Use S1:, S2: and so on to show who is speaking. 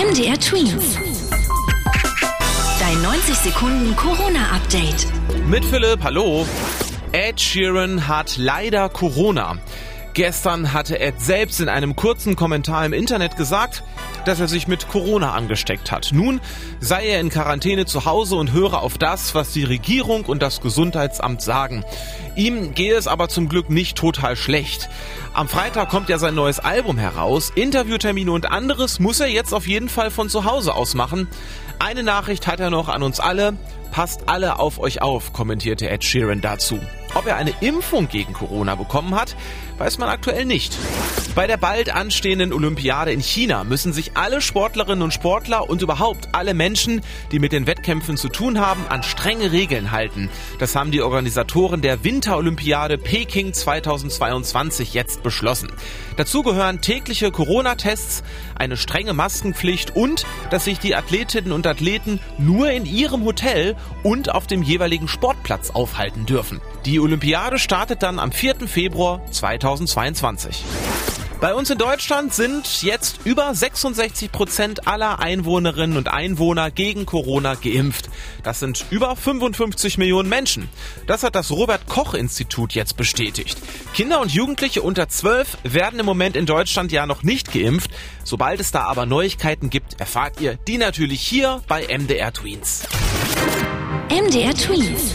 S1: MDR Twins. Dein 90 Sekunden Corona-Update.
S2: Mit Philipp, hallo. Ed Sheeran hat leider Corona. Gestern hatte Ed selbst in einem kurzen Kommentar im Internet gesagt, dass er sich mit Corona angesteckt hat. Nun sei er in Quarantäne zu Hause und höre auf das, was die Regierung und das Gesundheitsamt sagen. Ihm gehe es aber zum Glück nicht total schlecht. Am Freitag kommt ja sein neues Album heraus. Interviewtermine und anderes muss er jetzt auf jeden Fall von zu Hause aus machen. Eine Nachricht hat er noch an uns alle. Passt alle auf euch auf, kommentierte Ed Sheeran dazu. Ob er eine Impfung gegen Corona bekommen hat, weiß man aktuell nicht. Bei der bald anstehenden Olympiade in China müssen sich alle Sportlerinnen und Sportler und überhaupt alle Menschen, die mit den Wettkämpfen zu tun haben, an strenge Regeln halten. Das haben die Organisatoren der Winterolympiade Peking 2022 jetzt beschlossen. Dazu gehören tägliche Corona-Tests, eine strenge Maskenpflicht und dass sich die Athletinnen und Athleten nur in ihrem Hotel und auf dem jeweiligen Sportplatz aufhalten dürfen. Die Olympiade startet dann am 4. Februar 2022. Bei uns in Deutschland sind jetzt über 66 Prozent aller Einwohnerinnen und Einwohner gegen Corona geimpft. Das sind über 55 Millionen Menschen. Das hat das Robert Koch Institut jetzt bestätigt. Kinder und Jugendliche unter 12 werden im Moment in Deutschland ja noch nicht geimpft. Sobald es da aber Neuigkeiten gibt, erfahrt ihr die natürlich hier bei MDR Tweens.
S1: MDR Twins.